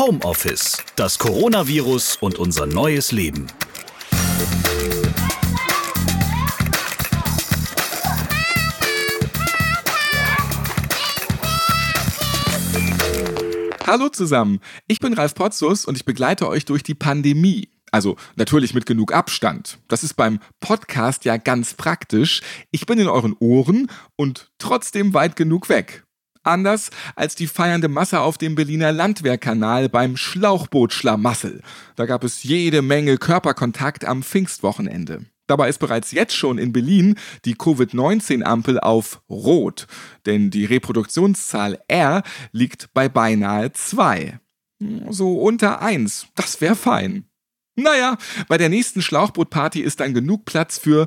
Homeoffice, das Coronavirus und unser neues Leben. Hallo zusammen, ich bin Ralf Potzus und ich begleite euch durch die Pandemie. Also natürlich mit genug Abstand. Das ist beim Podcast ja ganz praktisch. Ich bin in euren Ohren und trotzdem weit genug weg. Anders als die feiernde Masse auf dem Berliner Landwehrkanal beim Schlauchbootschlamassel. Da gab es jede Menge Körperkontakt am Pfingstwochenende. Dabei ist bereits jetzt schon in Berlin die Covid-19-Ampel auf Rot, denn die Reproduktionszahl R liegt bei beinahe 2. So unter 1, das wäre fein. Naja, bei der nächsten Schlauchbootparty ist dann genug Platz für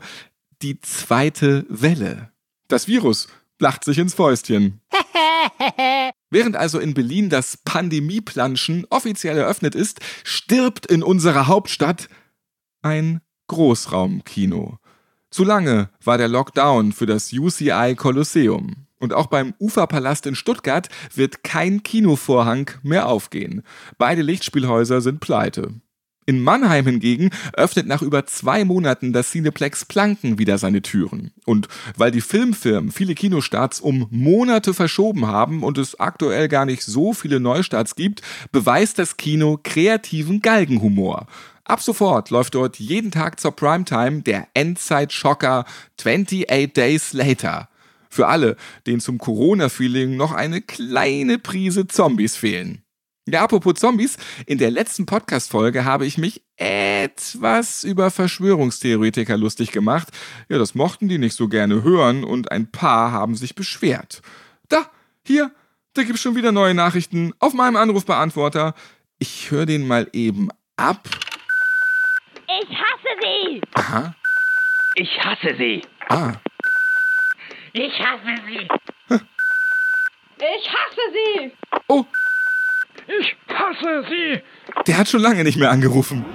die zweite Welle. Das Virus lacht sich ins Fäustchen. Während also in Berlin das Pandemieplanschen offiziell eröffnet ist, stirbt in unserer Hauptstadt ein Großraumkino. Zu lange war der Lockdown für das UCI Kolosseum. Und auch beim Uferpalast in Stuttgart wird kein Kinovorhang mehr aufgehen. Beide Lichtspielhäuser sind pleite. In Mannheim hingegen öffnet nach über zwei Monaten das Cineplex Planken wieder seine Türen. Und weil die Filmfirmen viele Kinostarts um Monate verschoben haben und es aktuell gar nicht so viele Neustarts gibt, beweist das Kino kreativen Galgenhumor. Ab sofort läuft dort jeden Tag zur Primetime der Endzeit-Schocker 28 Days Later. Für alle, denen zum Corona-Feeling noch eine kleine Prise Zombies fehlen. Ja, apropos Zombies, in der letzten Podcast-Folge habe ich mich etwas über Verschwörungstheoretiker lustig gemacht. Ja, das mochten die nicht so gerne hören und ein paar haben sich beschwert. Da, hier, da gibt's schon wieder neue Nachrichten auf meinem Anrufbeantworter. Ich höre den mal eben ab. Ich hasse Sie! Aha. Ich hasse Sie. Ah. Ich hasse Sie! Ich hasse Sie! Oh, Ich hasse Sie. Der hat schon lange nicht mehr angerufen.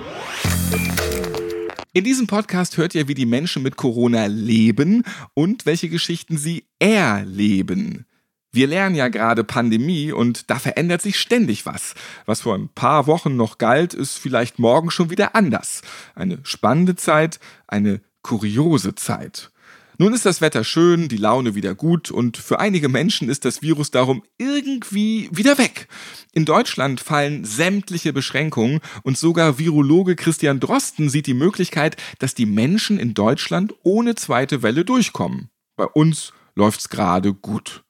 In diesem Podcast hört ihr, wie die Menschen mit Corona leben und welche Geschichten sie erleben. Wir lernen ja gerade Pandemie und da verändert sich ständig was. Was vor ein paar Wochen noch galt, ist vielleicht morgen schon wieder anders. Eine spannende Zeit, eine kuriose Zeit. Nun ist das Wetter schön, die Laune wieder gut und für einige Menschen ist das Virus darum irgendwie wieder weg. In Deutschland fallen sämtliche Beschränkungen und sogar Virologe Christian Drosten sieht die Möglichkeit, dass die Menschen in Deutschland ohne zweite Welle durchkommen. Bei uns läuft's gerade gut.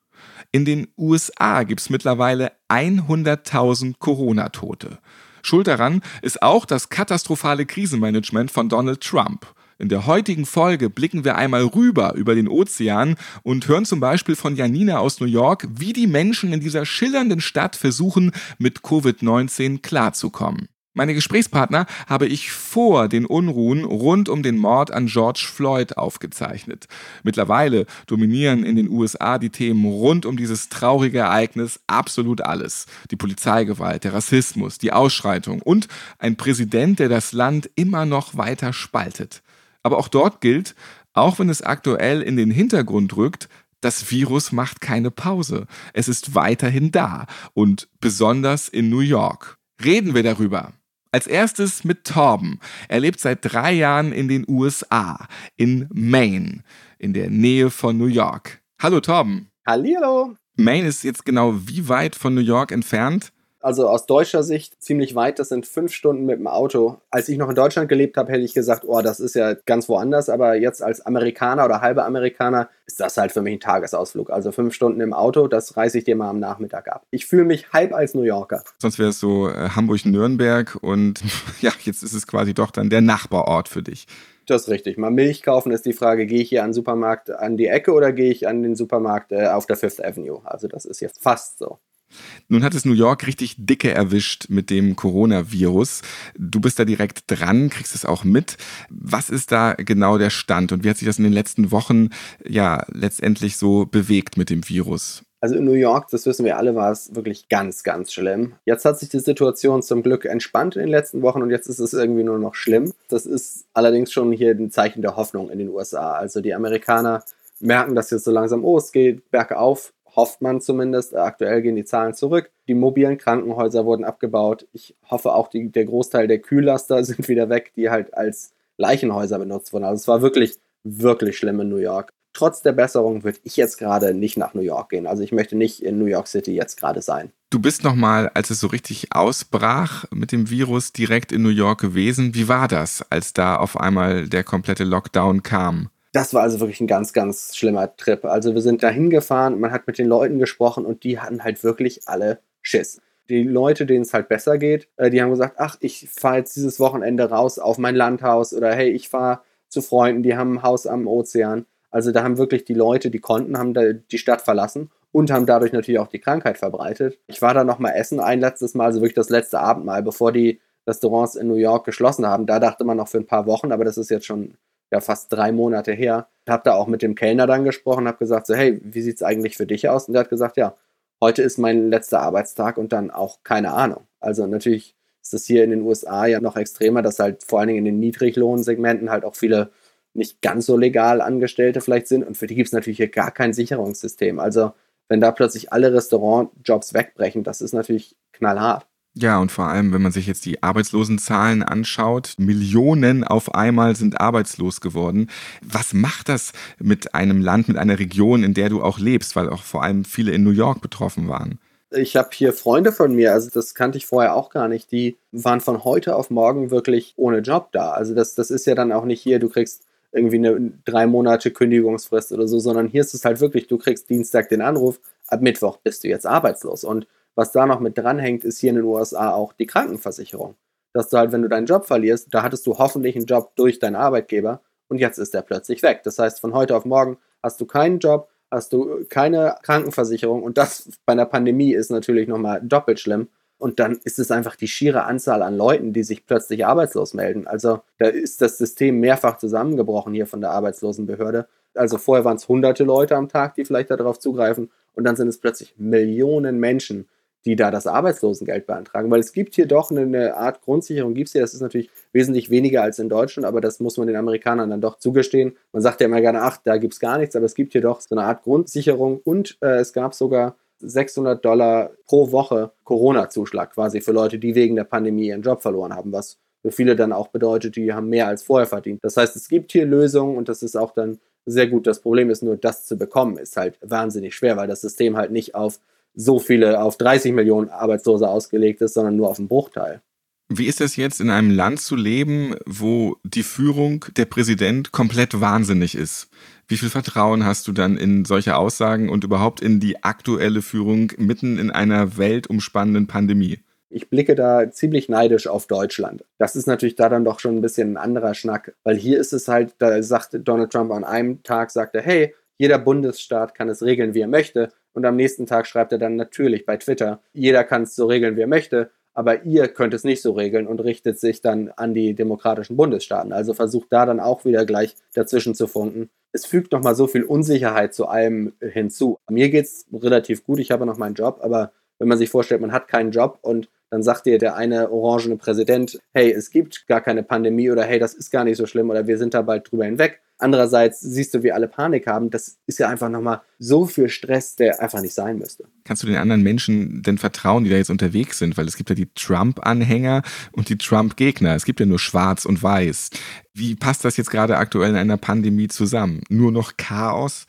In den USA gibt's mittlerweile 100.000 Corona-Tote. Schuld daran ist auch das katastrophale Krisenmanagement von Donald Trump. In der heutigen Folge blicken wir einmal rüber über den Ozean und hören zum Beispiel von Janina aus New York, wie die Menschen in dieser schillernden Stadt versuchen, mit Covid-19 klarzukommen. Meine Gesprächspartner habe ich vor den Unruhen rund um den Mord an George Floyd aufgezeichnet. Mittlerweile dominieren in den USA die Themen rund um dieses traurige Ereignis absolut alles. Die Polizeigewalt, der Rassismus, die Ausschreitung und ein Präsident, der das Land immer noch weiter spaltet. Aber auch dort gilt, auch wenn es aktuell in den Hintergrund rückt, das Virus macht keine Pause. Es ist weiterhin da und besonders in New York. Reden wir darüber. Als erstes mit Torben. Er lebt seit drei Jahren in den USA, in Maine, in der Nähe von New York. Hallo Torben. Hallihallo. Maine ist jetzt genau wie weit von New York entfernt? Also aus deutscher Sicht ziemlich weit, das sind fünf Stunden mit dem Auto. Als ich noch in Deutschland gelebt habe, hätte ich gesagt, oh, das ist ja ganz woanders, aber jetzt als Amerikaner oder halber Amerikaner ist das halt für mich ein Tagesausflug. Also fünf Stunden im Auto, das reiße ich dir mal am Nachmittag ab. Ich fühle mich halb als New Yorker. Sonst wäre es so äh, Hamburg-Nürnberg und ja, jetzt ist es quasi doch dann der Nachbarort für dich. Das ist richtig. Mal Milch kaufen ist die Frage, gehe ich hier an den Supermarkt an die Ecke oder gehe ich an den Supermarkt äh, auf der Fifth Avenue? Also das ist jetzt fast so. Nun hat es New York richtig dicke erwischt mit dem Coronavirus. Du bist da direkt dran, kriegst es auch mit. Was ist da genau der Stand und wie hat sich das in den letzten Wochen ja letztendlich so bewegt mit dem Virus? Also in New York, das wissen wir alle, war es wirklich ganz, ganz schlimm. Jetzt hat sich die Situation zum Glück entspannt in den letzten Wochen und jetzt ist es irgendwie nur noch schlimm. Das ist allerdings schon hier ein Zeichen der Hoffnung in den USA. Also die Amerikaner merken, dass jetzt so langsam, oh, es geht bergauf. Hofft man zumindest. Aktuell gehen die Zahlen zurück. Die mobilen Krankenhäuser wurden abgebaut. Ich hoffe auch, die, der Großteil der Kühllaster sind wieder weg, die halt als Leichenhäuser benutzt wurden. Also es war wirklich, wirklich schlimm in New York. Trotz der Besserung würde ich jetzt gerade nicht nach New York gehen. Also ich möchte nicht in New York City jetzt gerade sein. Du bist nochmal, als es so richtig ausbrach mit dem Virus, direkt in New York gewesen. Wie war das, als da auf einmal der komplette Lockdown kam? Das war also wirklich ein ganz, ganz schlimmer Trip. Also wir sind da hingefahren, man hat mit den Leuten gesprochen und die hatten halt wirklich alle Schiss. Die Leute, denen es halt besser geht, äh, die haben gesagt, ach, ich fahre jetzt dieses Wochenende raus auf mein Landhaus oder hey, ich fahre zu Freunden, die haben ein Haus am Ozean. Also da haben wirklich die Leute, die konnten, haben da die Stadt verlassen und haben dadurch natürlich auch die Krankheit verbreitet. Ich war da noch mal essen ein letztes Mal, also wirklich das letzte Abendmahl, bevor die Restaurants in New York geschlossen haben. Da dachte man noch für ein paar Wochen, aber das ist jetzt schon ja fast drei Monate her. Habe da auch mit dem Kellner dann gesprochen, habe gesagt so, hey, wie sieht es eigentlich für dich aus? Und der hat gesagt, ja, heute ist mein letzter Arbeitstag und dann auch keine Ahnung. Also natürlich ist das hier in den USA ja noch extremer, dass halt vor allen Dingen in den Niedriglohnsegmenten halt auch viele nicht ganz so legal Angestellte vielleicht sind und für die gibt es natürlich hier gar kein Sicherungssystem. Also wenn da plötzlich alle Restaurantjobs wegbrechen, das ist natürlich knallhart. Ja, und vor allem, wenn man sich jetzt die Arbeitslosenzahlen anschaut, Millionen auf einmal sind arbeitslos geworden. Was macht das mit einem Land, mit einer Region, in der du auch lebst, weil auch vor allem viele in New York betroffen waren? Ich habe hier Freunde von mir, also das kannte ich vorher auch gar nicht, die waren von heute auf morgen wirklich ohne Job da. Also das, das ist ja dann auch nicht hier, du kriegst irgendwie eine drei Monate Kündigungsfrist oder so, sondern hier ist es halt wirklich, du kriegst Dienstag den Anruf, ab Mittwoch bist du jetzt arbeitslos. Und was da noch mit dranhängt, ist hier in den USA auch die Krankenversicherung. Dass du halt, wenn du deinen Job verlierst, da hattest du hoffentlich einen Job durch deinen Arbeitgeber und jetzt ist der plötzlich weg. Das heißt, von heute auf morgen hast du keinen Job, hast du keine Krankenversicherung und das bei einer Pandemie ist natürlich nochmal doppelt schlimm. Und dann ist es einfach die schiere Anzahl an Leuten, die sich plötzlich arbeitslos melden. Also da ist das System mehrfach zusammengebrochen hier von der Arbeitslosenbehörde. Also vorher waren es hunderte Leute am Tag, die vielleicht darauf zugreifen und dann sind es plötzlich Millionen Menschen, die da das Arbeitslosengeld beantragen. Weil es gibt hier doch eine, Art Grundsicherung, gibt es hier, das ist natürlich wesentlich weniger als in Deutschland, aber das muss man den Amerikanern dann doch zugestehen. Man sagt ja immer gerne, ach, da gibt es gar nichts, aber es gibt hier doch so eine Art Grundsicherung und äh, es gab sogar 600 Dollar pro Woche Corona-Zuschlag quasi für Leute, die wegen der Pandemie ihren Job verloren haben, was für viele dann auch bedeutet, die haben mehr als vorher verdient. Das heißt, es gibt hier Lösungen und das ist auch dann sehr gut. Das Problem ist nur, das zu bekommen, ist halt wahnsinnig schwer, weil das System halt nicht auf so viele, auf 30 Millionen Arbeitslose ausgelegt ist, sondern nur auf einen Bruchteil. Wie ist es jetzt, in einem Land zu leben, wo die Führung, der Präsident komplett wahnsinnig ist? Wie viel Vertrauen hast du dann in solche Aussagen und überhaupt in die aktuelle Führung mitten in einer weltumspannenden Pandemie? Ich blicke da ziemlich neidisch auf Deutschland. Das ist natürlich da dann doch schon ein bisschen ein anderer Schnack, weil hier ist es halt, da sagt Donald Trump an einem Tag, sagt er, hey, jeder Bundesstaat kann es regeln, wie er möchte. Und am nächsten Tag schreibt er dann natürlich bei Twitter, jeder kann es so regeln, wie er möchte, aber ihr könnt es nicht so regeln und richtet sich dann an die demokratischen Bundesstaaten. Also versucht da dann auch wieder gleich dazwischen zu funken. Es fügt nochmal so viel Unsicherheit zu allem hinzu. Mir geht es relativ gut, ich habe noch meinen Job, aber wenn man sich vorstellt, man hat keinen Job und dann sagt dir der eine orangene Präsident, hey, es gibt gar keine Pandemie oder hey, das ist gar nicht so schlimm oder wir sind da bald drüber hinweg. Andererseits siehst du, wie alle Panik haben. Das ist ja einfach nochmal so viel Stress, der einfach nicht sein müsste. Kannst du den anderen Menschen denn vertrauen, die da jetzt unterwegs sind? Weil es gibt ja die Trump-Anhänger und die Trump-Gegner. Es gibt ja nur Schwarz und Weiß. Wie passt das jetzt gerade aktuell in einer Pandemie zusammen? Nur noch Chaos?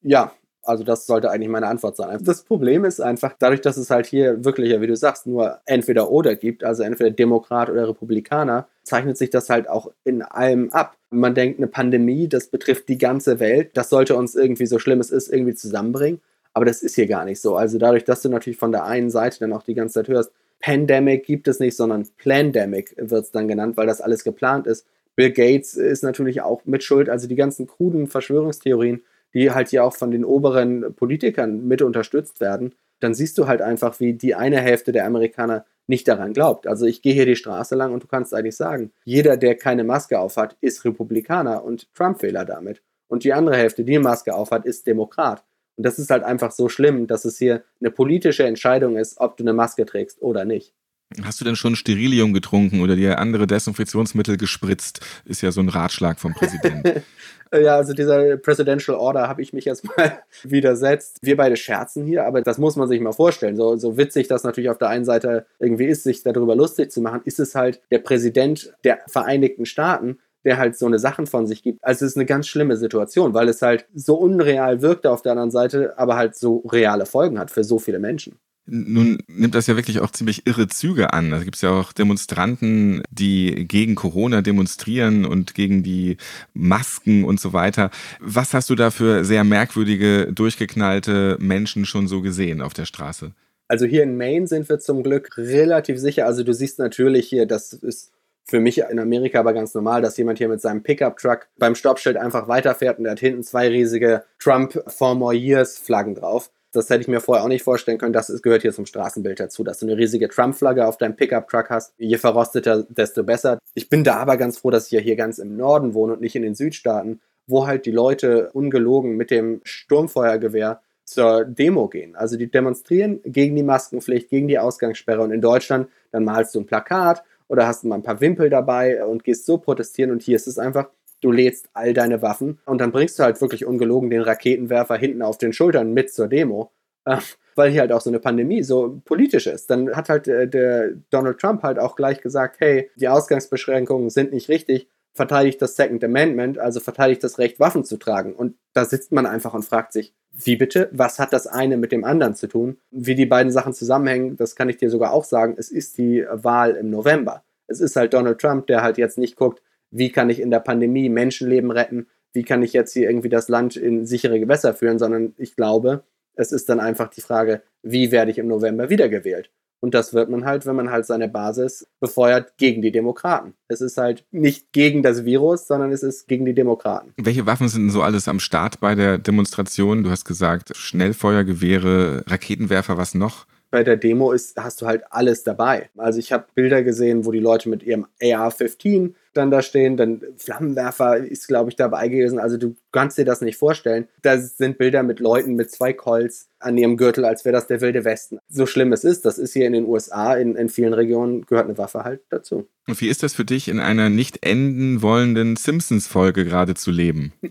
Ja, also das sollte eigentlich meine Antwort sein. Das Problem ist einfach, dadurch, dass es halt hier wirklich, wie du sagst, nur entweder oder gibt, also entweder Demokrat oder Republikaner, zeichnet sich das halt auch in allem ab. Man denkt, eine Pandemie, das betrifft die ganze Welt, das sollte uns irgendwie so schlimm es ist, irgendwie zusammenbringen. Aber das ist hier gar nicht so. Also dadurch, dass du natürlich von der einen Seite dann auch die ganze Zeit hörst, Pandemic gibt es nicht, sondern Plandemic wird es dann genannt, weil das alles geplant ist. Bill Gates ist natürlich auch mit Schuld. Also die ganzen kruden Verschwörungstheorien die halt hier auch von den oberen Politikern mit unterstützt werden, dann siehst du halt einfach, wie die eine Hälfte der Amerikaner nicht daran glaubt. Also ich gehe hier die Straße lang und du kannst eigentlich sagen, jeder, der keine Maske aufhat, ist Republikaner und Trump-Wähler damit. Und die andere Hälfte, die eine Maske aufhat, ist Demokrat. Und das ist halt einfach so schlimm, dass es hier eine politische Entscheidung ist, ob du eine Maske trägst oder nicht. Hast du denn schon Sterilium getrunken oder dir andere Desinfektionsmittel gespritzt? Ist ja so ein Ratschlag vom Präsidenten. ja, also dieser Presidential Order habe ich mich jetzt mal widersetzt. Wir beide scherzen hier, aber das muss man sich mal vorstellen. So, so witzig das natürlich auf der einen Seite irgendwie ist, sich darüber lustig zu machen, ist es halt der Präsident der Vereinigten Staaten, der halt so eine Sachen von sich gibt. Also es ist eine ganz schlimme Situation, weil es halt so unreal wirkt auf der anderen Seite, aber halt so reale Folgen hat für so viele Menschen. Nun nimmt das ja wirklich auch ziemlich irre Züge an. Da gibt es ja auch Demonstranten, die gegen Corona demonstrieren und gegen die Masken und so weiter. Was hast du da für sehr merkwürdige, durchgeknallte Menschen schon so gesehen auf der Straße? Also hier in Maine sind wir zum Glück relativ sicher. Also du siehst natürlich hier, das ist für mich in Amerika aber ganz normal, dass jemand hier mit seinem Pickup-Truck beim Stoppschild einfach weiterfährt und der hat hinten zwei riesige Trump for more years Flaggen drauf. Das hätte ich mir vorher auch nicht vorstellen können. Das gehört hier zum Straßenbild dazu, dass du eine riesige Trump-Flagge auf deinem Pickup-Truck hast. Je verrosteter, desto besser. Ich bin da aber ganz froh, dass ich ja hier ganz im Norden wohne und nicht in den Südstaaten, wo halt die Leute ungelogen mit dem Sturmfeuergewehr zur Demo gehen. Also die demonstrieren gegen die Maskenpflicht, gegen die Ausgangssperre. Und in Deutschland, dann malst du ein Plakat oder hast mal ein paar Wimpel dabei und gehst so protestieren. Und hier ist es einfach, du lädst all deine Waffen und dann bringst du halt wirklich ungelogen den Raketenwerfer hinten auf den Schultern mit zur Demo. Äh, weil hier halt auch so eine Pandemie so politisch ist. Dann hat halt äh, der Donald Trump halt auch gleich gesagt, hey, die Ausgangsbeschränkungen sind nicht richtig, verteidigt das Second Amendment, also verteidigt das Recht, Waffen zu tragen. Und da sitzt man einfach und fragt sich, wie bitte? Was hat das eine mit dem anderen zu tun? Wie die beiden Sachen zusammenhängen, das kann ich dir sogar auch sagen. Es ist die Wahl im November. Es ist halt Donald Trump, der halt jetzt nicht guckt, wie kann ich in der Pandemie Menschenleben retten, wie kann ich jetzt hier irgendwie das Land in sichere Gewässer führen, sondern ich glaube, es ist dann einfach die Frage, wie werde ich im November wiedergewählt? Und das wird man halt, wenn man halt seine Basis befeuert gegen die Demokraten. Es ist halt nicht gegen das Virus, sondern es ist gegen die Demokraten. Welche Waffen sind denn so alles am Start bei der Demonstration? Du hast gesagt, Schnellfeuergewehre, Raketenwerfer, was noch? bei der Demo ist, hast du halt alles dabei. Also ich habe Bilder gesehen, wo die Leute mit ihrem AR-15 dann da stehen, dann Flammenwerfer ist, glaube ich, dabei gewesen. Also du kannst dir das nicht vorstellen. Da sind Bilder mit Leuten mit zwei Colts an ihrem Gürtel, als wäre das der wilde Westen. So schlimm es ist, das ist hier in den USA, in, in vielen Regionen gehört eine Waffe halt dazu. Und wie ist das für dich, in einer nicht enden wollenden Simpsons-Folge gerade zu leben?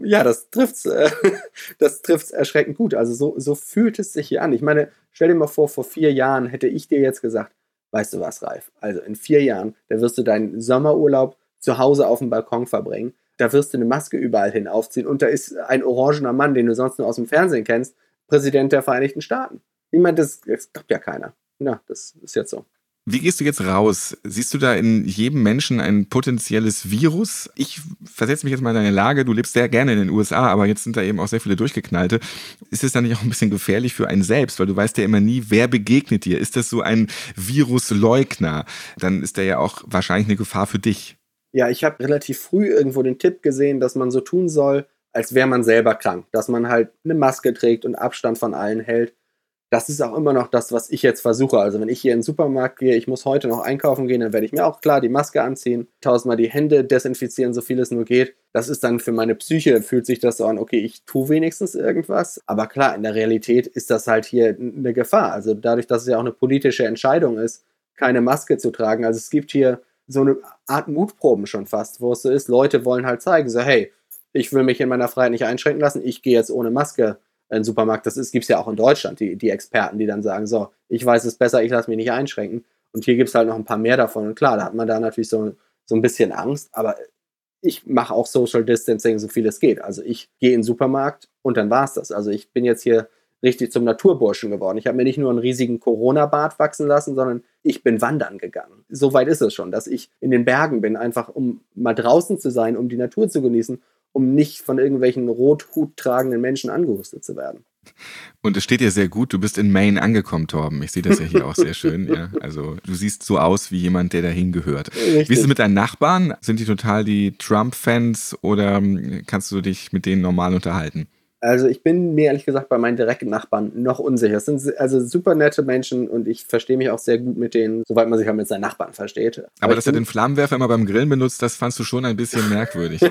ja, das trifft's, äh, das trifft's erschreckend gut. Also so, so fühlt es sich hier an. Ich meine, stell dir mal vor, vor vier Jahren hätte ich dir jetzt gesagt, weißt du was, Ralf? Also in vier Jahren, da wirst du deinen Sommerurlaub zu Hause auf dem Balkon verbringen. Da wirst du eine Maske überall hin aufziehen und da ist ein orangener Mann, den du sonst nur aus dem Fernsehen kennst, Präsident der Vereinigten Staaten. Ich meine, das, das glaubt ja keiner. Ja, das ist jetzt so. Wie gehst du jetzt raus? Siehst du da in jedem Menschen ein potenzielles Virus? Ich versetze mich jetzt mal in deine Lage. Du lebst sehr gerne in den USA, aber jetzt sind da eben auch sehr viele durchgeknallte. Ist es dann nicht auch ein bisschen gefährlich für einen selbst? Weil du weißt ja immer nie, wer begegnet dir. Ist das so ein Virusleugner? Dann ist der ja auch wahrscheinlich eine Gefahr für dich. Ja, ich habe relativ früh irgendwo den Tipp gesehen, dass man so tun soll, als wäre man selber krank. Dass man halt eine Maske trägt und Abstand von allen hält das ist auch immer noch das, was ich jetzt versuche. Also wenn ich hier in den Supermarkt gehe, ich muss heute noch einkaufen gehen, dann werde ich mir auch klar die Maske anziehen, tausendmal die Hände desinfizieren, so viel es nur geht. Das ist dann für meine Psyche, fühlt sich das so an, okay, ich tue wenigstens irgendwas. Aber klar, in der Realität ist das halt hier eine Gefahr. Also dadurch, dass es ja auch eine politische Entscheidung ist, keine Maske zu tragen. Also es gibt hier so eine Art Mutproben schon fast, wo es so ist, Leute wollen halt zeigen, so hey, ich will mich in meiner Freiheit nicht einschränken lassen, ich gehe jetzt ohne Maske ein Supermarkt. Das gibt es ja auch in Deutschland, die, die Experten, die dann sagen, so, ich weiß es besser, ich lasse mich nicht einschränken. Und hier gibt es halt noch ein paar mehr davon. Und klar, da hat man da natürlich so, so ein bisschen Angst, aber ich mache auch Social Distancing, so viel es geht. Also ich gehe in den Supermarkt und dann war es das. Also ich bin jetzt hier richtig zum Naturburschen geworden. Ich habe mir nicht nur einen riesigen Corona-Bart wachsen lassen, sondern ich bin wandern gegangen. So weit ist es schon, dass ich in den Bergen bin, einfach um mal draußen zu sein, um die Natur zu genießen um nicht von irgendwelchen Rothut tragenden Menschen angehustet zu werden. Und es steht dir sehr gut, du bist in Maine angekommen, Torben. Ich sehe das ja hier auch sehr schön. Ja. Also du siehst so aus wie jemand, der dahin gehört. Richtig. Wie ist es mit deinen Nachbarn? Sind die total die Trump-Fans oder kannst du dich mit denen normal unterhalten? Also ich bin mir ehrlich gesagt bei meinen direkten Nachbarn noch unsicher. Es sind also super nette Menschen und ich verstehe mich auch sehr gut mit denen, soweit man sich halt mit seinen Nachbarn versteht. Aber, Aber dass er den Flammenwerfer immer beim Grillen benutzt, das fandst du schon ein bisschen merkwürdig.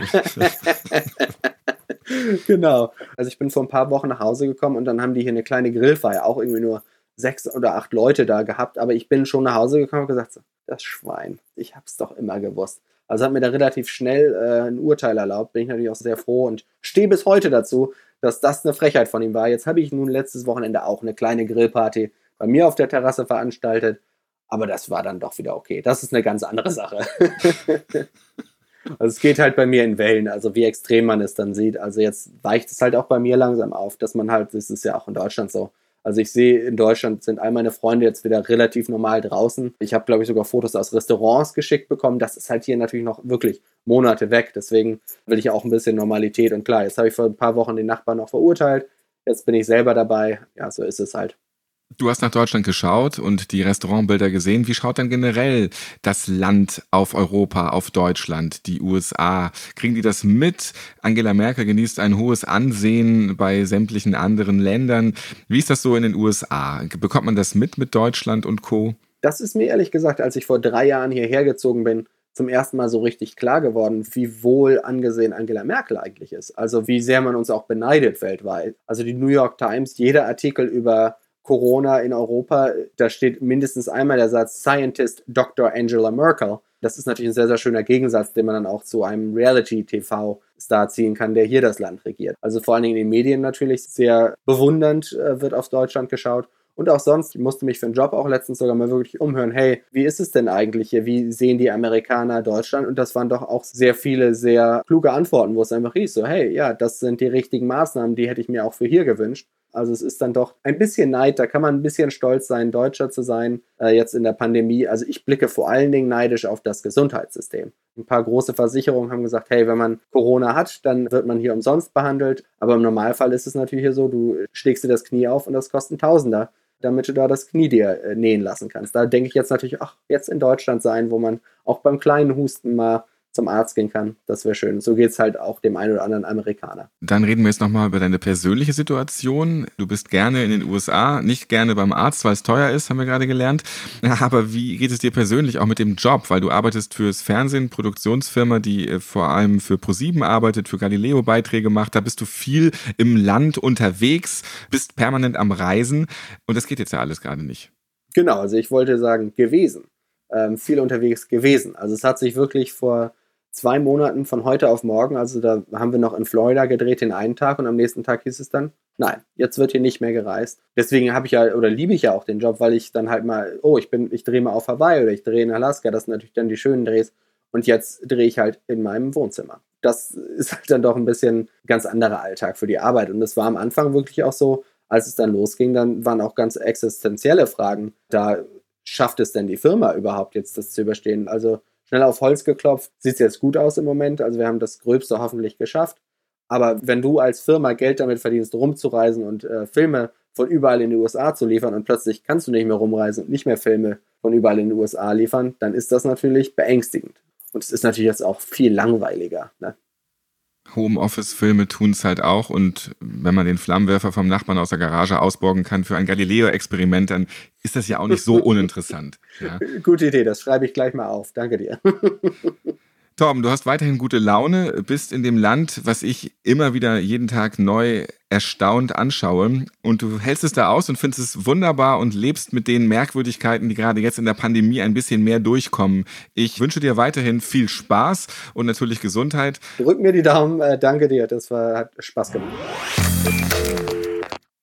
genau. Also ich bin vor ein paar Wochen nach Hause gekommen und dann haben die hier eine kleine Grillfeier, auch irgendwie nur sechs oder acht Leute da gehabt, aber ich bin schon nach Hause gekommen und gesagt, so, das Schwein, ich hab's doch immer gewusst. Also hat mir da relativ schnell äh, ein Urteil erlaubt, bin ich natürlich auch sehr froh und stehe bis heute dazu, dass das eine Frechheit von ihm war. Jetzt habe ich nun letztes Wochenende auch eine kleine Grillparty bei mir auf der Terrasse veranstaltet, aber das war dann doch wieder okay. Das ist eine ganz andere Sache. also es geht halt bei mir in Wellen, also wie extrem man es dann sieht. Also jetzt weicht es halt auch bei mir langsam auf, dass man halt, das ist ja auch in Deutschland so, also ich sehe, in Deutschland sind all meine Freunde jetzt wieder relativ normal draußen. Ich habe, glaube ich, sogar Fotos aus Restaurants geschickt bekommen. Das ist halt hier natürlich noch wirklich Monate weg. Deswegen will ich auch ein bisschen Normalität. Und klar, jetzt habe ich vor ein paar Wochen den Nachbarn noch verurteilt. Jetzt bin ich selber dabei. Ja, so ist es halt. Du hast nach Deutschland geschaut und die Restaurantbilder gesehen. Wie schaut dann generell das Land auf Europa, auf Deutschland, die USA? Kriegen die das mit? Angela Merkel genießt ein hohes Ansehen bei sämtlichen anderen Ländern. Wie ist das so in den USA? Bekommt man das mit mit Deutschland und Co? Das ist mir ehrlich gesagt, als ich vor drei Jahren hierher gezogen bin, zum ersten Mal so richtig klar geworden, wie wohl angesehen Angela Merkel eigentlich ist. Also wie sehr man uns auch beneidet weltweit. Also die New York Times, jeder Artikel über Corona in Europa, da steht mindestens einmal der Satz Scientist Dr. Angela Merkel. Das ist natürlich ein sehr, sehr schöner Gegensatz, den man dann auch zu einem Reality-TV-Star ziehen kann, der hier das Land regiert. Also vor allen Dingen in den Medien natürlich sehr bewundernd äh, wird auf Deutschland geschaut. Und auch sonst, ich musste mich für einen Job auch letztens sogar mal wirklich umhören, hey, wie ist es denn eigentlich hier? Wie sehen die Amerikaner Deutschland? Und das waren doch auch sehr viele sehr kluge Antworten, wo es einfach hieß, so, hey, ja, das sind die richtigen Maßnahmen, die hätte ich mir auch für hier gewünscht. Also es ist dann doch ein bisschen Neid, da kann man ein bisschen stolz sein, Deutscher zu sein, äh, jetzt in der Pandemie. Also ich blicke vor allen Dingen neidisch auf das Gesundheitssystem. Ein paar große Versicherungen haben gesagt, hey, wenn man Corona hat, dann wird man hier umsonst behandelt. Aber im Normalfall ist es natürlich hier so, du schlägst dir das Knie auf und das kostet Tausender, damit du da das Knie dir äh, nähen lassen kannst. Da denke ich jetzt natürlich, ach, jetzt in Deutschland sein, wo man auch beim kleinen Husten mal zum Arzt gehen kann. Das wäre schön. So geht es halt auch dem einen oder anderen Amerikaner. Dann reden wir jetzt nochmal über deine persönliche Situation. Du bist gerne in den USA, nicht gerne beim Arzt, weil es teuer ist, haben wir gerade gelernt. Aber wie geht es dir persönlich auch mit dem Job? Weil du arbeitest fürs Fernsehen, Produktionsfirma, die äh, vor allem für ProSieben arbeitet, für Galileo Beiträge macht. Da bist du viel im Land unterwegs, bist permanent am Reisen. Und das geht jetzt ja alles gerade nicht. Genau, also ich wollte sagen, gewesen. Ähm, viel unterwegs gewesen. Also es hat sich wirklich vor zwei Monaten von heute auf morgen, also da haben wir noch in Florida gedreht den einen Tag und am nächsten Tag hieß es dann, nein, jetzt wird hier nicht mehr gereist. Deswegen habe ich ja oder liebe ich ja auch den Job, weil ich dann halt mal, oh, ich bin, ich drehe mal auf Hawaii oder ich drehe in Alaska, das sind natürlich dann die schönen Drehs und jetzt drehe ich halt in meinem Wohnzimmer. Das ist halt dann doch ein bisschen ganz anderer Alltag für die Arbeit und das war am Anfang wirklich auch so, als es dann losging, dann waren auch ganz existenzielle Fragen da. Schafft es denn die Firma überhaupt jetzt das zu überstehen? Also schnell auf Holz geklopft, sieht es jetzt gut aus im Moment. Also wir haben das Gröbste hoffentlich geschafft. Aber wenn du als Firma Geld damit verdienst, rumzureisen und äh, Filme von überall in die USA zu liefern und plötzlich kannst du nicht mehr rumreisen und nicht mehr Filme von überall in die USA liefern, dann ist das natürlich beängstigend. Und es ist natürlich jetzt auch viel langweiliger. Ne? Homeoffice-Filme tun es halt auch. Und wenn man den Flammenwerfer vom Nachbarn aus der Garage ausborgen kann für ein Galileo-Experiment, dann ist das ja auch nicht so uninteressant. Ja. Gute Idee, das schreibe ich gleich mal auf. Danke dir. Torben, du hast weiterhin gute Laune, bist in dem Land, was ich immer wieder jeden Tag neu erstaunt anschaue. Und du hältst es da aus und findest es wunderbar und lebst mit den Merkwürdigkeiten, die gerade jetzt in der Pandemie ein bisschen mehr durchkommen. Ich wünsche dir weiterhin viel Spaß und natürlich Gesundheit. Drück mir die Daumen, äh, danke dir, das war, hat Spaß gemacht.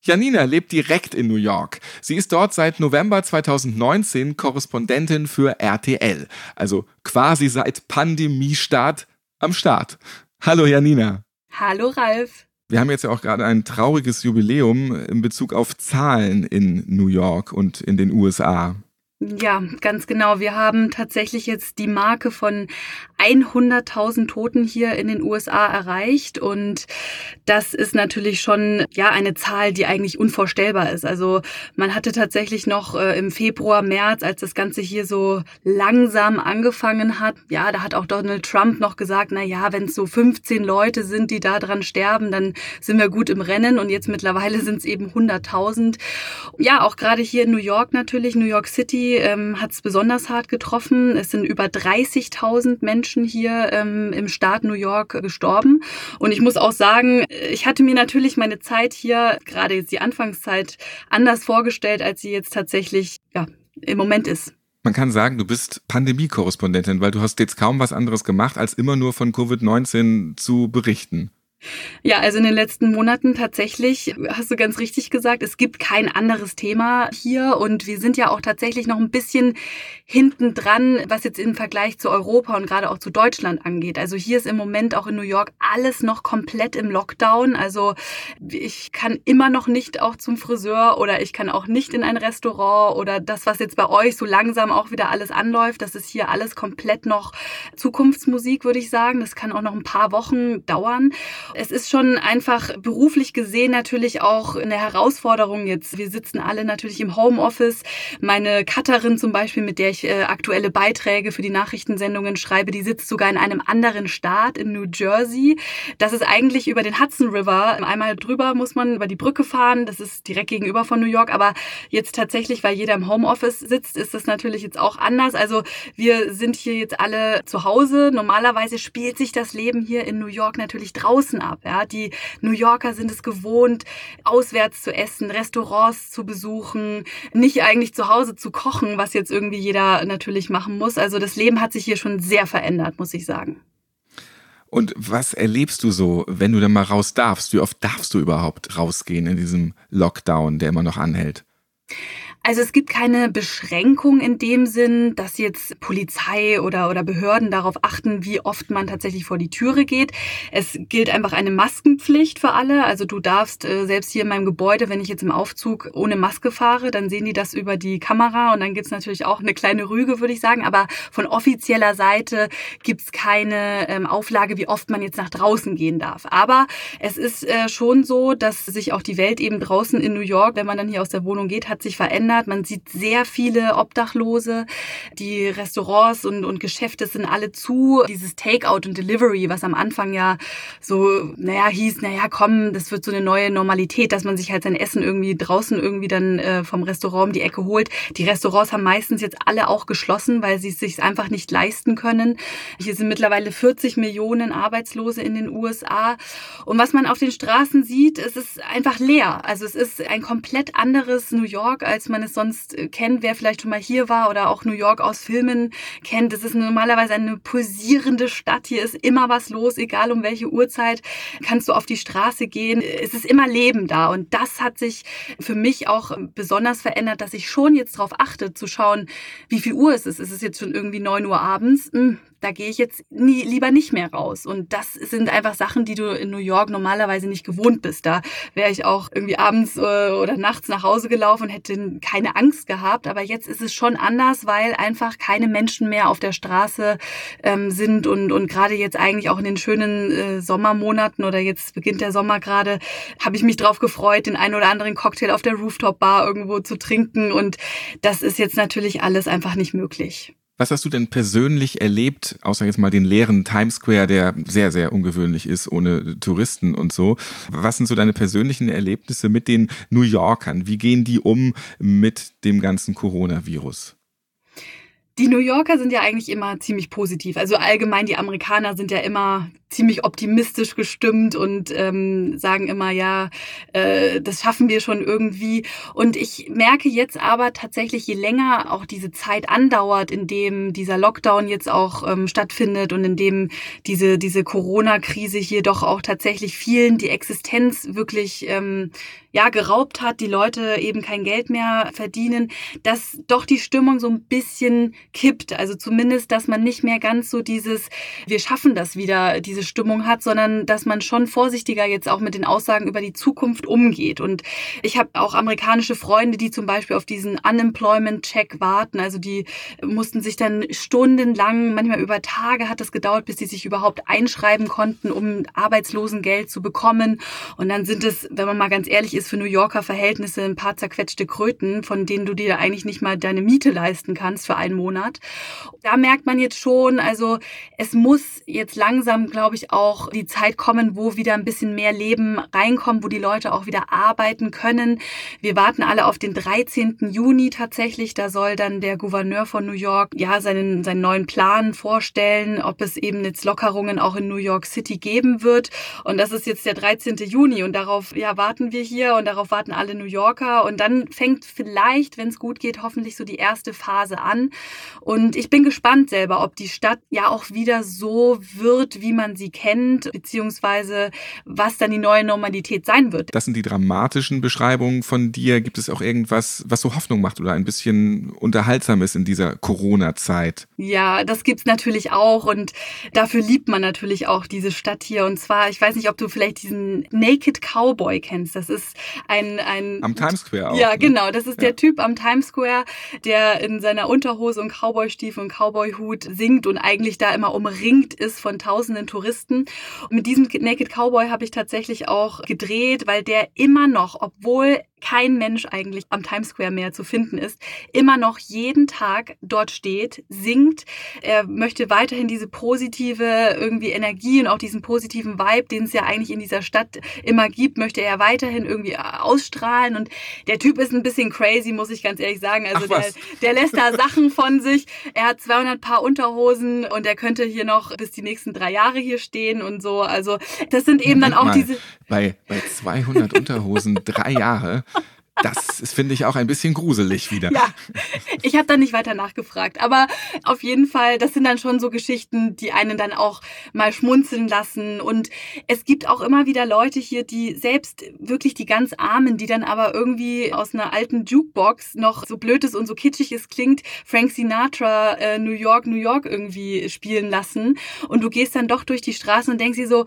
Janina lebt direkt in New York. Sie ist dort seit November 2019 Korrespondentin für RTL, also quasi seit Pandemiestart am Start. Hallo Janina. Hallo Ralf. Wir haben jetzt ja auch gerade ein trauriges Jubiläum in Bezug auf Zahlen in New York und in den USA. Ja, ganz genau. Wir haben tatsächlich jetzt die Marke von 100.000 Toten hier in den USA erreicht und das ist natürlich schon ja eine Zahl, die eigentlich unvorstellbar ist. Also man hatte tatsächlich noch äh, im Februar, März, als das Ganze hier so langsam angefangen hat, ja, da hat auch Donald Trump noch gesagt, na ja, wenn es so 15 Leute sind, die da dran sterben, dann sind wir gut im Rennen und jetzt mittlerweile sind es eben 100.000. Ja, auch gerade hier in New York natürlich, New York City ähm, hat es besonders hart getroffen. Es sind über 30.000 Menschen hier ähm, im Staat New York gestorben. Und ich muss auch sagen, ich hatte mir natürlich meine Zeit hier, gerade jetzt die Anfangszeit, anders vorgestellt, als sie jetzt tatsächlich ja, im Moment ist. Man kann sagen, du bist Pandemie-Korrespondentin, weil du hast jetzt kaum was anderes gemacht, als immer nur von Covid-19 zu berichten. Ja, also in den letzten Monaten tatsächlich, hast du ganz richtig gesagt, es gibt kein anderes Thema hier und wir sind ja auch tatsächlich noch ein bisschen hinten dran, was jetzt im Vergleich zu Europa und gerade auch zu Deutschland angeht. Also hier ist im Moment auch in New York alles noch komplett im Lockdown. Also ich kann immer noch nicht auch zum Friseur oder ich kann auch nicht in ein Restaurant oder das, was jetzt bei euch so langsam auch wieder alles anläuft, das ist hier alles komplett noch Zukunftsmusik, würde ich sagen. Das kann auch noch ein paar Wochen dauern. Es ist schon einfach beruflich gesehen natürlich auch eine Herausforderung jetzt. Wir sitzen alle natürlich im Homeoffice. Meine Cutterin zum Beispiel, mit der ich äh, aktuelle Beiträge für die Nachrichtensendungen schreibe, die sitzt sogar in einem anderen Staat, in New Jersey. Das ist eigentlich über den Hudson River. Einmal drüber muss man über die Brücke fahren. Das ist direkt gegenüber von New York. Aber jetzt tatsächlich, weil jeder im Homeoffice sitzt, ist das natürlich jetzt auch anders. Also wir sind hier jetzt alle zu Hause. Normalerweise spielt sich das Leben hier in New York natürlich draußen Essen ab. Ja? Die New Yorker sind es gewohnt, auswärts zu essen, Restaurants zu besuchen, nicht eigentlich zu Hause zu kochen, was jetzt irgendwie jeder natürlich machen muss. Also das Leben hat sich hier schon sehr verändert, muss ich sagen. Und was erlebst du so, wenn du dann mal raus darfst? Wie oft darfst du überhaupt rausgehen in diesem Lockdown, der immer noch anhält? Also es gibt keine Beschränkung in dem Sinn, dass jetzt Polizei oder, oder Behörden darauf achten, wie oft man tatsächlich vor die Türe geht. Es gilt einfach eine Maskenpflicht für alle. Also du darfst äh, selbst hier in meinem Gebäude, wenn ich jetzt im Aufzug ohne Maske fahre, dann sehen die das über die Kamera und dann gibt's natürlich auch eine kleine Rüge, würde ich sagen. Aber von offizieller Seite gibt's keine ähm, Auflage, wie oft man jetzt nach draußen gehen darf. Aber es ist äh, schon so, dass sich auch die Welt eben draußen in New York, wenn man dann hier aus der Wohnung geht, hat sich verändert verändert. Man sieht sehr viele Obdachlose. Die Restaurants und, und Geschäfte sind alle zu. Dieses Takeout und Delivery, was am Anfang ja so, naja, hieß, naja, komm, das wird so eine neue Normalität, dass man sich halt sein Essen irgendwie draußen irgendwie dann äh, vom Restaurant um die Ecke holt. Die Restaurants haben meistens jetzt alle auch geschlossen, weil sie es sich einfach nicht leisten können. Hier sind mittlerweile 40 Millionen Arbeitslose in den USA. Und was man auf den Straßen sieht, es ist einfach leer. Also es ist ein komplett anderes New York, als man es es sonst äh, kennt, wer vielleicht schon mal hier war oder auch New York aus Filmen kennt. Es ist normalerweise eine pulsierende Stadt. Hier ist immer was los, egal um welche Uhrzeit kannst du auf die Straße gehen. Es ist immer Leben da. Und das hat sich für mich auch besonders verändert, dass ich schon jetzt darauf achte, zu schauen, wie viel Uhr es ist. Ist es jetzt schon irgendwie neun Uhr abends? Hm, da gehe ich jetzt nie, lieber nicht mehr raus. Und das sind einfach Sachen, die du in New York normalerweise nicht gewohnt bist. Da wäre ich auch irgendwie abends äh, oder nachts nach Hause gelaufen und hätte keine Angst gehabt. Aber jetzt ist es schon anders, weil einfach keine Menschen mehr auf der Straße ähm, sind und, und gerade jetzt eigentlich auch in den schönen äh, Sommermonaten oder jetzt beginnt der Sommer gerade, habe ich mich drauf gefreut, den einen oder anderen Cocktail auf der Rooftop-Bar irgendwo zu trinken. Und das ist jetzt natürlich alles einfach nicht möglich. Was hast du denn persönlich erlebt, außer jetzt mal den leeren Times Square, der sehr, sehr ungewöhnlich ist, ohne Touristen und so? Was sind so deine persönlichen Erlebnisse mit den New Yorkern? Wie gehen die um mit dem ganzen Coronavirus? Die New Yorker sind ja eigentlich immer ziemlich positiv. Also allgemein, die Amerikaner sind ja immer ziemlich optimistisch gestimmt und ähm, sagen immer, ja, äh, das schaffen wir schon irgendwie. Und ich merke jetzt aber tatsächlich, je länger auch diese Zeit andauert, in dem dieser Lockdown jetzt auch ähm, stattfindet und in dem diese, diese Corona-Krise hier doch auch tatsächlich vielen die Existenz wirklich ähm, ja, geraubt hat, die Leute eben kein Geld mehr verdienen, dass doch die Stimmung so ein bisschen kippt. Also zumindest, dass man nicht mehr ganz so dieses, wir schaffen das wieder, diese Stimmung hat, sondern dass man schon vorsichtiger jetzt auch mit den Aussagen über die Zukunft umgeht. Und ich habe auch amerikanische Freunde, die zum Beispiel auf diesen Unemployment-Check warten. Also die mussten sich dann stundenlang, manchmal über Tage hat das gedauert, bis sie sich überhaupt einschreiben konnten, um Arbeitslosengeld zu bekommen. Und dann sind es, wenn man mal ganz ehrlich ist, für New Yorker Verhältnisse ein paar zerquetschte Kröten, von denen du dir eigentlich nicht mal deine Miete leisten kannst für einen Monat. Monat. Da merkt man jetzt schon, also es muss jetzt langsam, glaube ich, auch die Zeit kommen, wo wieder ein bisschen mehr Leben reinkommt, wo die Leute auch wieder arbeiten können. Wir warten alle auf den 13. Juni tatsächlich. Da soll dann der Gouverneur von New York ja seinen, seinen neuen Plan vorstellen, ob es eben jetzt Lockerungen auch in New York City geben wird. Und das ist jetzt der 13. Juni und darauf ja, warten wir hier und darauf warten alle New Yorker. Und dann fängt vielleicht, wenn es gut geht, hoffentlich so die erste Phase an. Und ich bin gespannt selber, ob die Stadt ja auch wieder so wird, wie man sie kennt, beziehungsweise was dann die neue Normalität sein wird. Das sind die dramatischen Beschreibungen von dir. Gibt es auch irgendwas, was so Hoffnung macht oder ein bisschen unterhaltsam ist in dieser Corona-Zeit? Ja, das gibt's natürlich auch und dafür liebt man natürlich auch diese Stadt hier. Und zwar, ich weiß nicht, ob du vielleicht diesen Naked Cowboy kennst. Das ist ein... ein am Times Square auch. Ja, ne? genau. Das ist ja. der Typ am Times Square, der in seiner Unterhose und Cowboystiefel und Cowboyhut singt und eigentlich da immer umringt ist von tausenden Touristen. Und mit diesem Naked Cowboy habe ich tatsächlich auch gedreht, weil der immer noch, obwohl kein Mensch eigentlich am Times Square mehr zu finden ist, immer noch jeden Tag dort steht, singt. Er möchte weiterhin diese positive irgendwie Energie und auch diesen positiven Vibe, den es ja eigentlich in dieser Stadt immer gibt, möchte er weiterhin irgendwie ausstrahlen. Und der Typ ist ein bisschen crazy, muss ich ganz ehrlich sagen. Also der, der lässt da Sachen von sich. Er hat 200 Paar Unterhosen und er könnte hier noch bis die nächsten drei Jahre hier stehen und so. Also das sind eben Moment dann auch mal. diese... Bei, bei 200 Unterhosen drei Jahre das ist, finde ich, auch ein bisschen gruselig wieder. Ja, ich habe da nicht weiter nachgefragt. Aber auf jeden Fall, das sind dann schon so Geschichten, die einen dann auch mal schmunzeln lassen. Und es gibt auch immer wieder Leute hier, die selbst wirklich die ganz Armen, die dann aber irgendwie aus einer alten Jukebox noch so blöd ist und so kitschig es klingt, Frank Sinatra äh, New York, New York irgendwie spielen lassen. Und du gehst dann doch durch die Straßen und denkst dir so,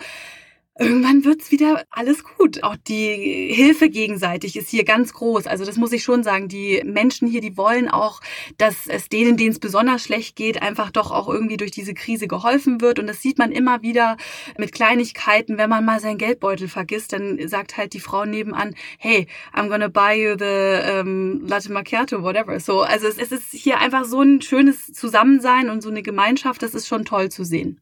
irgendwann wird's wieder alles gut. Auch die Hilfe gegenseitig ist hier ganz groß. Also das muss ich schon sagen. Die Menschen hier, die wollen auch, dass es denen, denen es besonders schlecht geht, einfach doch auch irgendwie durch diese Krise geholfen wird. Und das sieht man immer wieder mit Kleinigkeiten. Wenn man mal seinen Geldbeutel vergisst, dann sagt halt die Frau nebenan, hey, I'm gonna buy you the um, Latte Macchiato, whatever. So, also es, es ist hier einfach so ein schönes Zusammensein und so eine Gemeinschaft. Das ist schon toll zu sehen.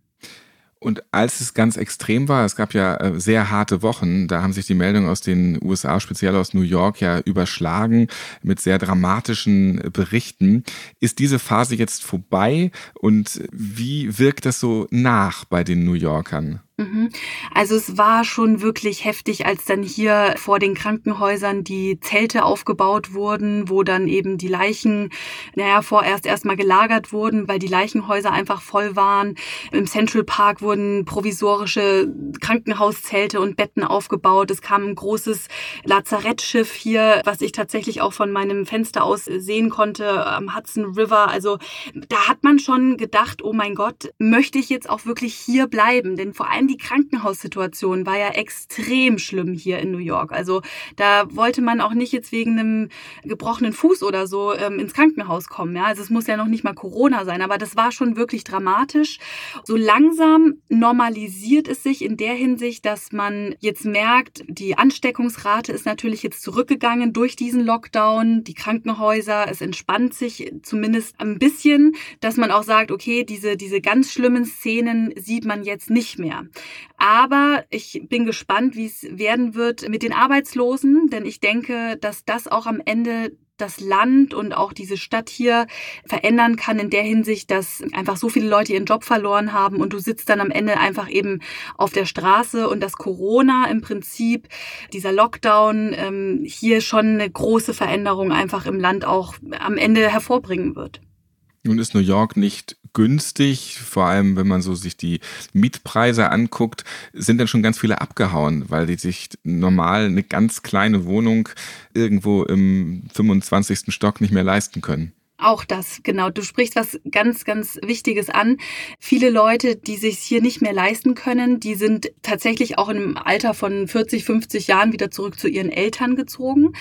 Und als es ganz extrem war, es gab ja äh, sehr harte Wochen, da haben sich die Meldungen aus den USA, speziell aus New York, ja überschlagen mit sehr dramatischen Berichten. Ist diese Phase jetzt vorbei und wie wirkt das so nach bei den New Yorkern? Mhm. Also es war schon wirklich heftig, als dann hier vor den Krankenhäusern die Zelte aufgebaut wurden, wo dann eben die Leichen, naja, vorerst erstmal gelagert wurden, weil die Leichenhäuser einfach voll waren. Im Central Park wurden provisorische Krankenhauszelte und Betten aufgebaut. Es kam ein großes Lazarettschiff hier, was ich tatsächlich auch von meinem Fenster aus sehen konnte am Hudson River. Also da hat man schon gedacht, oh mein Gott, möchte ich jetzt auch wirklich hier bleiben? Denn vor allem die Krankenhaussituation war ja extrem schlimm hier in New York. Also da wollte man auch nicht jetzt wegen einem gebrochenen Fuß oder so ähm, ins Krankenhaus kommen. Ja? Also es muss ja noch nicht mal Corona sein, aber das war schon wirklich dramatisch. So langsam normalisiert es sich in der Hinsicht, dass man jetzt merkt, die Ansteckungsrate ist natürlich jetzt zurückgegangen durch diesen Lockdown. Die Krankenhäuser, es entspannt sich zumindest ein bisschen, dass man auch sagt, okay, diese, diese ganz schlimmen Szenen sieht man jetzt nicht mehr. Aber ich bin gespannt, wie es werden wird mit den Arbeitslosen, denn ich denke, dass das auch am Ende das Land und auch diese Stadt hier verändern kann in der Hinsicht, dass einfach so viele Leute ihren Job verloren haben und du sitzt dann am Ende einfach eben auf der Straße und dass Corona im Prinzip, dieser Lockdown ähm, hier schon eine große Veränderung einfach im Land auch am Ende hervorbringen wird. Nun ist New York nicht günstig, vor allem wenn man so sich die Mietpreise anguckt, sind dann schon ganz viele abgehauen, weil die sich normal eine ganz kleine Wohnung irgendwo im 25. Stock nicht mehr leisten können. Auch das, genau. Du sprichst was ganz, ganz Wichtiges an. Viele Leute, die sich hier nicht mehr leisten können, die sind tatsächlich auch im Alter von 40, 50 Jahren wieder zurück zu ihren Eltern gezogen.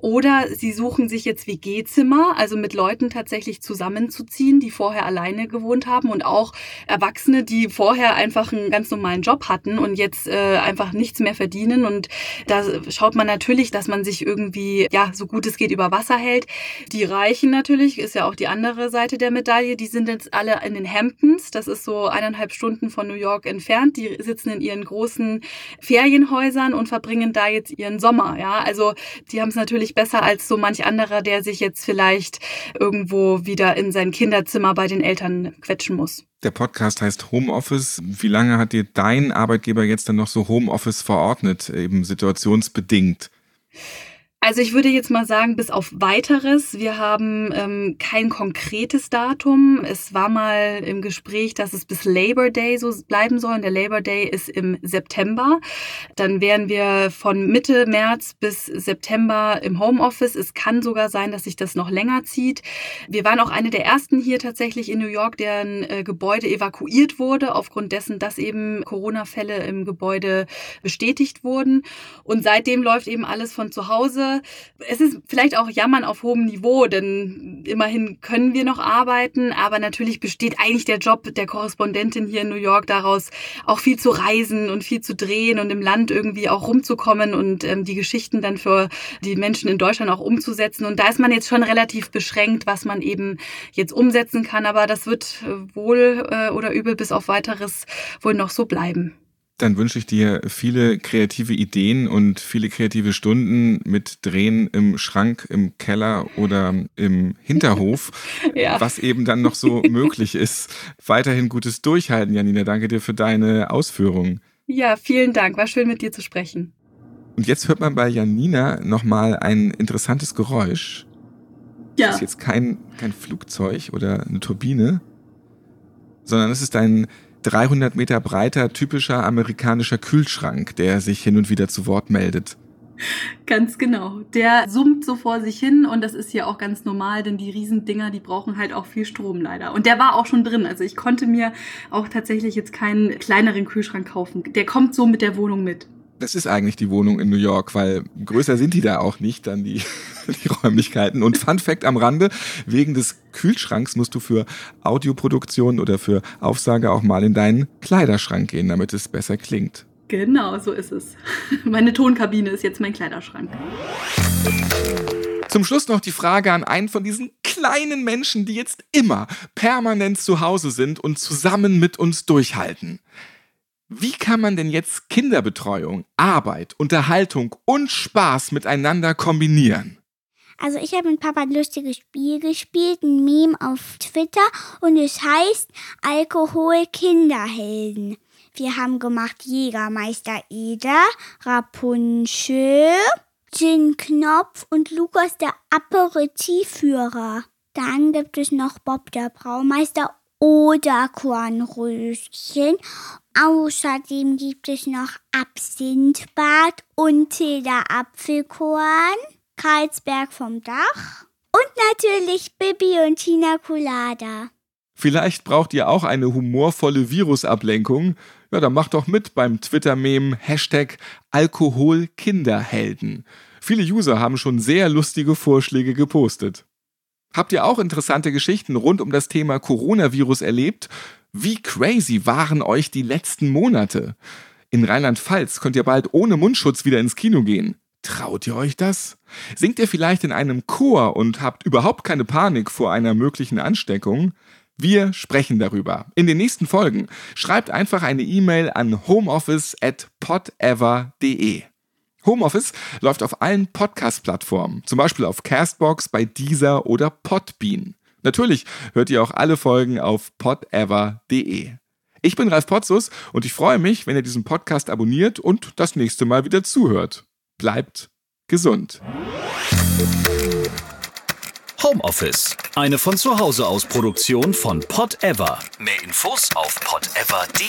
Oder sie suchen sich jetzt WG-Zimmer, also mit Leuten tatsächlich zusammenzuziehen, die vorher alleine gewohnt haben und auch Erwachsene, die vorher einfach einen ganz normalen Job hatten und jetzt äh, einfach nichts mehr verdienen. Und da schaut man natürlich, dass man sich irgendwie, ja, so gut es geht über Wasser hält. Die Reichen natürlich ist ja auch die andere Seite der Medaille. Die sind jetzt alle in den Hamptons. Das ist so eineinhalb Stunden von New York entfernt. Die sitzen in ihren großen Ferienhäusern und verbringen da jetzt ihren Sommer. Ja, also die haben es natürlich besser als so manch anderer, der sich jetzt vielleicht irgendwo wieder in sein Kinderzimmer bei den Eltern quetschen muss. Der Podcast heißt Homeoffice. Wie lange hat dir dein Arbeitgeber jetzt dann noch so Homeoffice verordnet, eben situationsbedingt? Also ich würde jetzt mal sagen, bis auf weiteres. Wir haben ähm, kein konkretes Datum. Es war mal im Gespräch, dass es bis Labor Day so bleiben soll. Und der Labor Day ist im September. Dann wären wir von Mitte März bis September im Homeoffice. Es kann sogar sein, dass sich das noch länger zieht. Wir waren auch eine der ersten hier tatsächlich in New York, deren äh, Gebäude evakuiert wurde, aufgrund dessen, dass eben Corona-Fälle im Gebäude bestätigt wurden. Und seitdem läuft eben alles von zu Hause es ist vielleicht auch Jammern auf hohem Niveau, denn immerhin können wir noch arbeiten, aber natürlich besteht eigentlich der Job der Korrespondentin hier in New York daraus, auch viel zu reisen und viel zu drehen und im Land irgendwie auch rumzukommen und ähm, die Geschichten dann für die Menschen in Deutschland auch umzusetzen. Und da ist man jetzt schon relativ beschränkt, was man eben jetzt umsetzen kann, aber das wird äh, wohl äh, oder übel bis auf weiteres wohl noch so bleiben. Dann wünsche ich dir viele kreative Ideen und viele kreative Stunden mit Drehen im Schrank, im Keller oder im Hinterhof, ja. was eben dann noch so möglich ist. Weiterhin gutes Durchhalten, Janina. Danke dir für deine Ausführungen. Ja, vielen Dank. War schön mit dir zu sprechen. Und jetzt hört man bei Janina nochmal ein interessantes Geräusch. Ja. Das ist jetzt kein, kein Flugzeug oder eine Turbine, sondern es ist ein 300 Meter breiter, typischer amerikanischer Kühlschrank, der sich hin und wieder zu Wort meldet. Ganz genau. Der summt so vor sich hin und das ist hier auch ganz normal, denn die Riesendinger, die brauchen halt auch viel Strom leider. Und der war auch schon drin. Also ich konnte mir auch tatsächlich jetzt keinen kleineren Kühlschrank kaufen. Der kommt so mit der Wohnung mit das ist eigentlich die Wohnung in New York, weil größer sind die da auch nicht, dann die, die Räumlichkeiten. Und Fun Fact am Rande, wegen des Kühlschranks musst du für Audioproduktion oder für Aufsage auch mal in deinen Kleiderschrank gehen, damit es besser klingt. Genau, so ist es. Meine Tonkabine ist jetzt mein Kleiderschrank. Zum Schluss noch die Frage an einen von diesen kleinen Menschen, die jetzt immer permanent zu Hause sind und zusammen mit uns durchhalten. Wie kann man denn jetzt Kinderbetreuung, Arbeit, Unterhaltung und Spaß miteinander kombinieren? Also ich habe mit Papa ein lustiges Spiel gespielt, ein Meme auf Twitter und es heißt Alkohol Kinderhelden. Wir haben gemacht Jägermeister Eder, Rapunzel, Gin Knopf und Lukas der Aperitivführer. Dann gibt es noch Bob der Braumeister oder Kornröschen Außerdem gibt es noch Absinthbad und Tilda Apfelkorn, Karlsberg vom Dach und natürlich Bibi und Tina Colada. Vielleicht braucht ihr auch eine humorvolle Virusablenkung. Ja, dann macht doch mit beim Twitter-Meme Hashtag Alkoholkinderhelden. Viele User haben schon sehr lustige Vorschläge gepostet. Habt ihr auch interessante Geschichten rund um das Thema Coronavirus erlebt? Wie crazy waren euch die letzten Monate? In Rheinland-Pfalz könnt ihr bald ohne Mundschutz wieder ins Kino gehen. Traut ihr euch das? Singt ihr vielleicht in einem Chor und habt überhaupt keine Panik vor einer möglichen Ansteckung? Wir sprechen darüber in den nächsten Folgen. Schreibt einfach eine E-Mail an homeoffice@podever.de. Homeoffice läuft auf allen Podcast-Plattformen, zum Beispiel auf Castbox, bei Deezer oder Podbean. Natürlich hört ihr auch alle Folgen auf podever.de. Ich bin Ralf Potzus und ich freue mich, wenn ihr diesen Podcast abonniert und das nächste Mal wieder zuhört. Bleibt gesund. Homeoffice, eine von zu Hause aus Produktion von Podever. Mehr Infos auf podever.de.